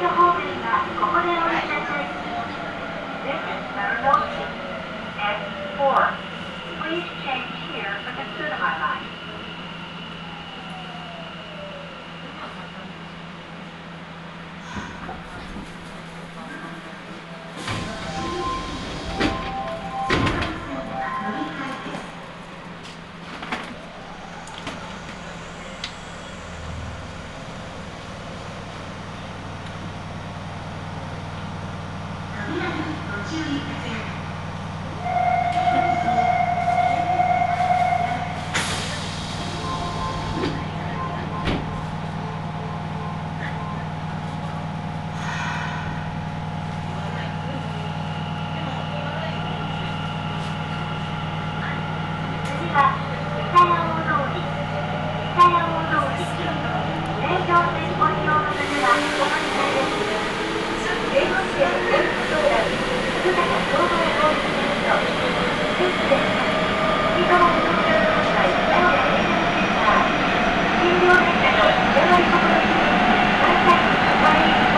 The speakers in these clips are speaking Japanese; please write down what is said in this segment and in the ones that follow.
your heart. Thank you.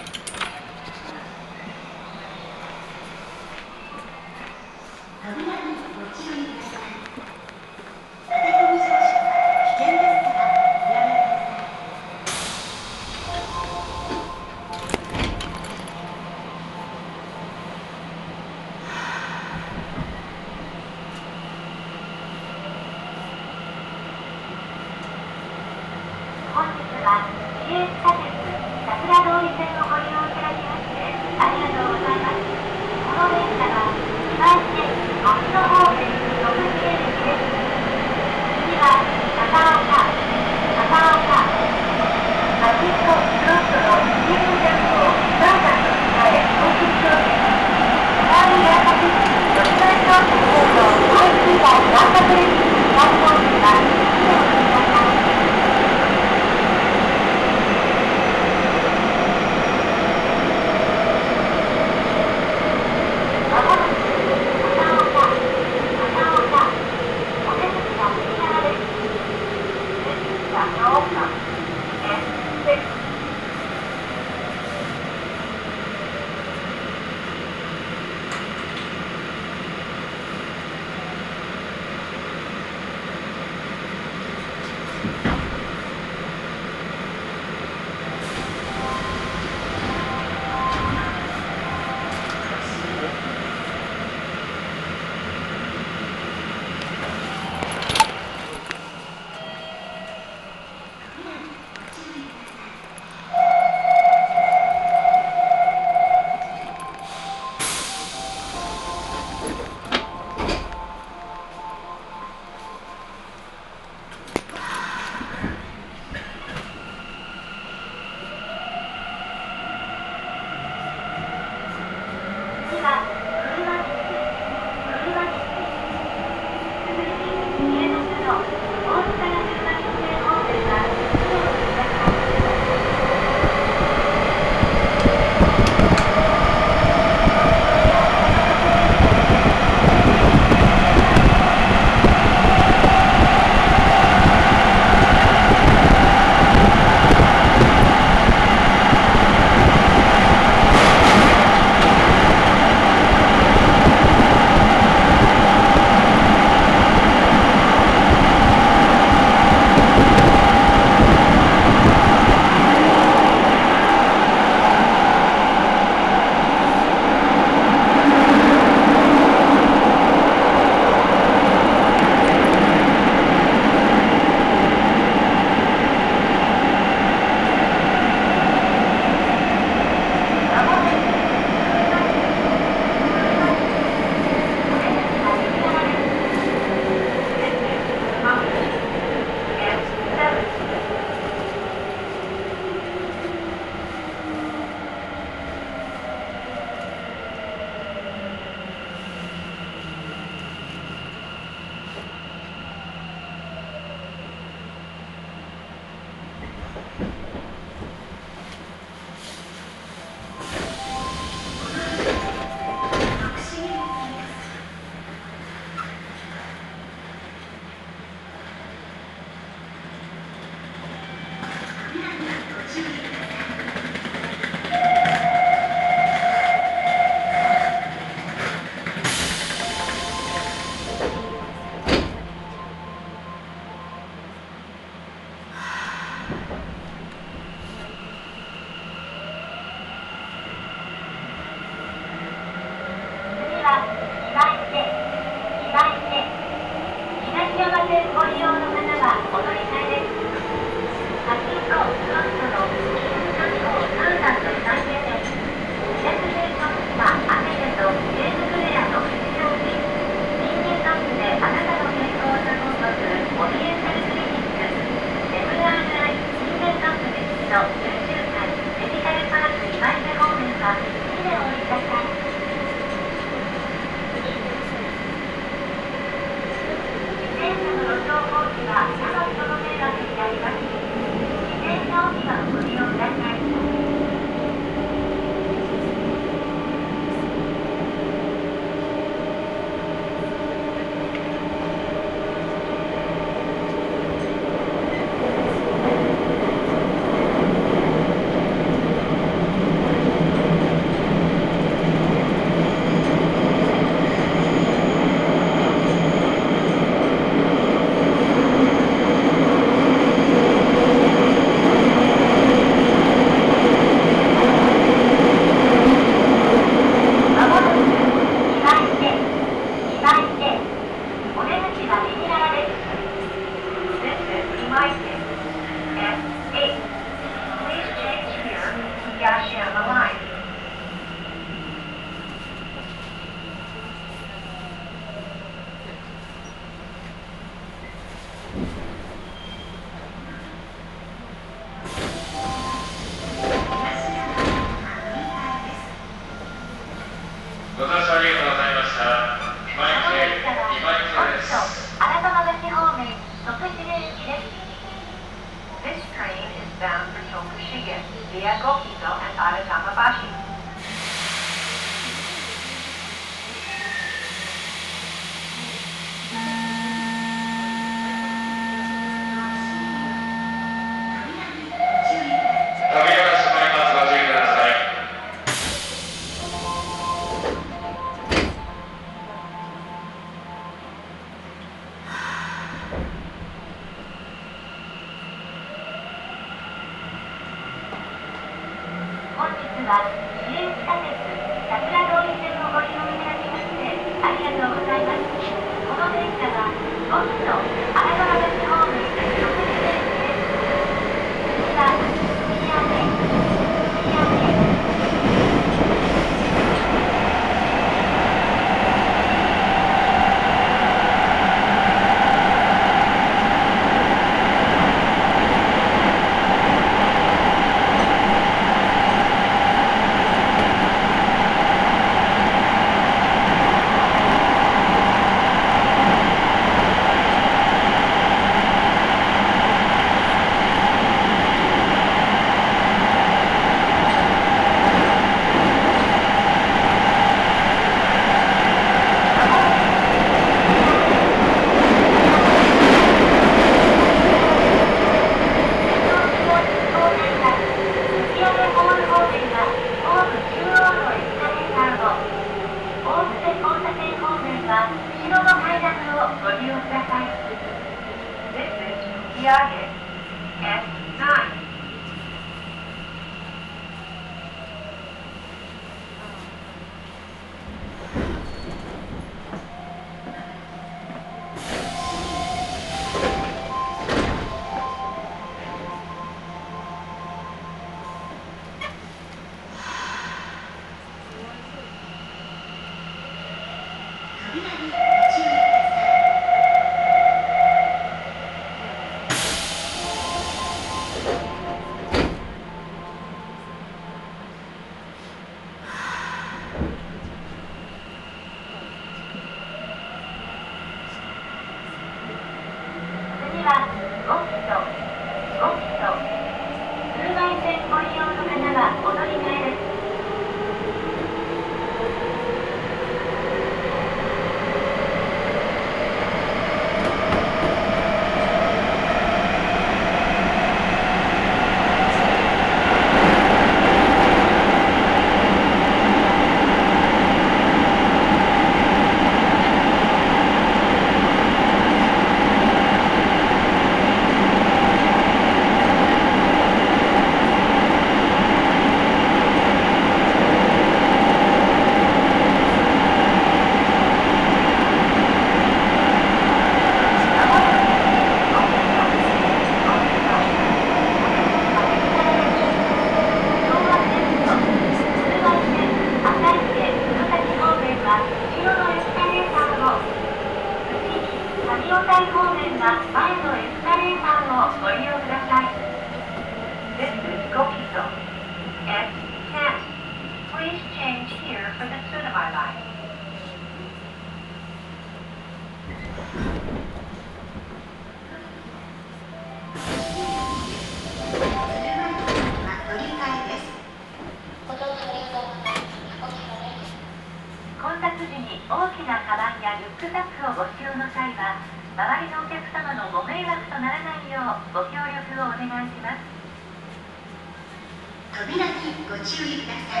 ご注意くださ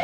い。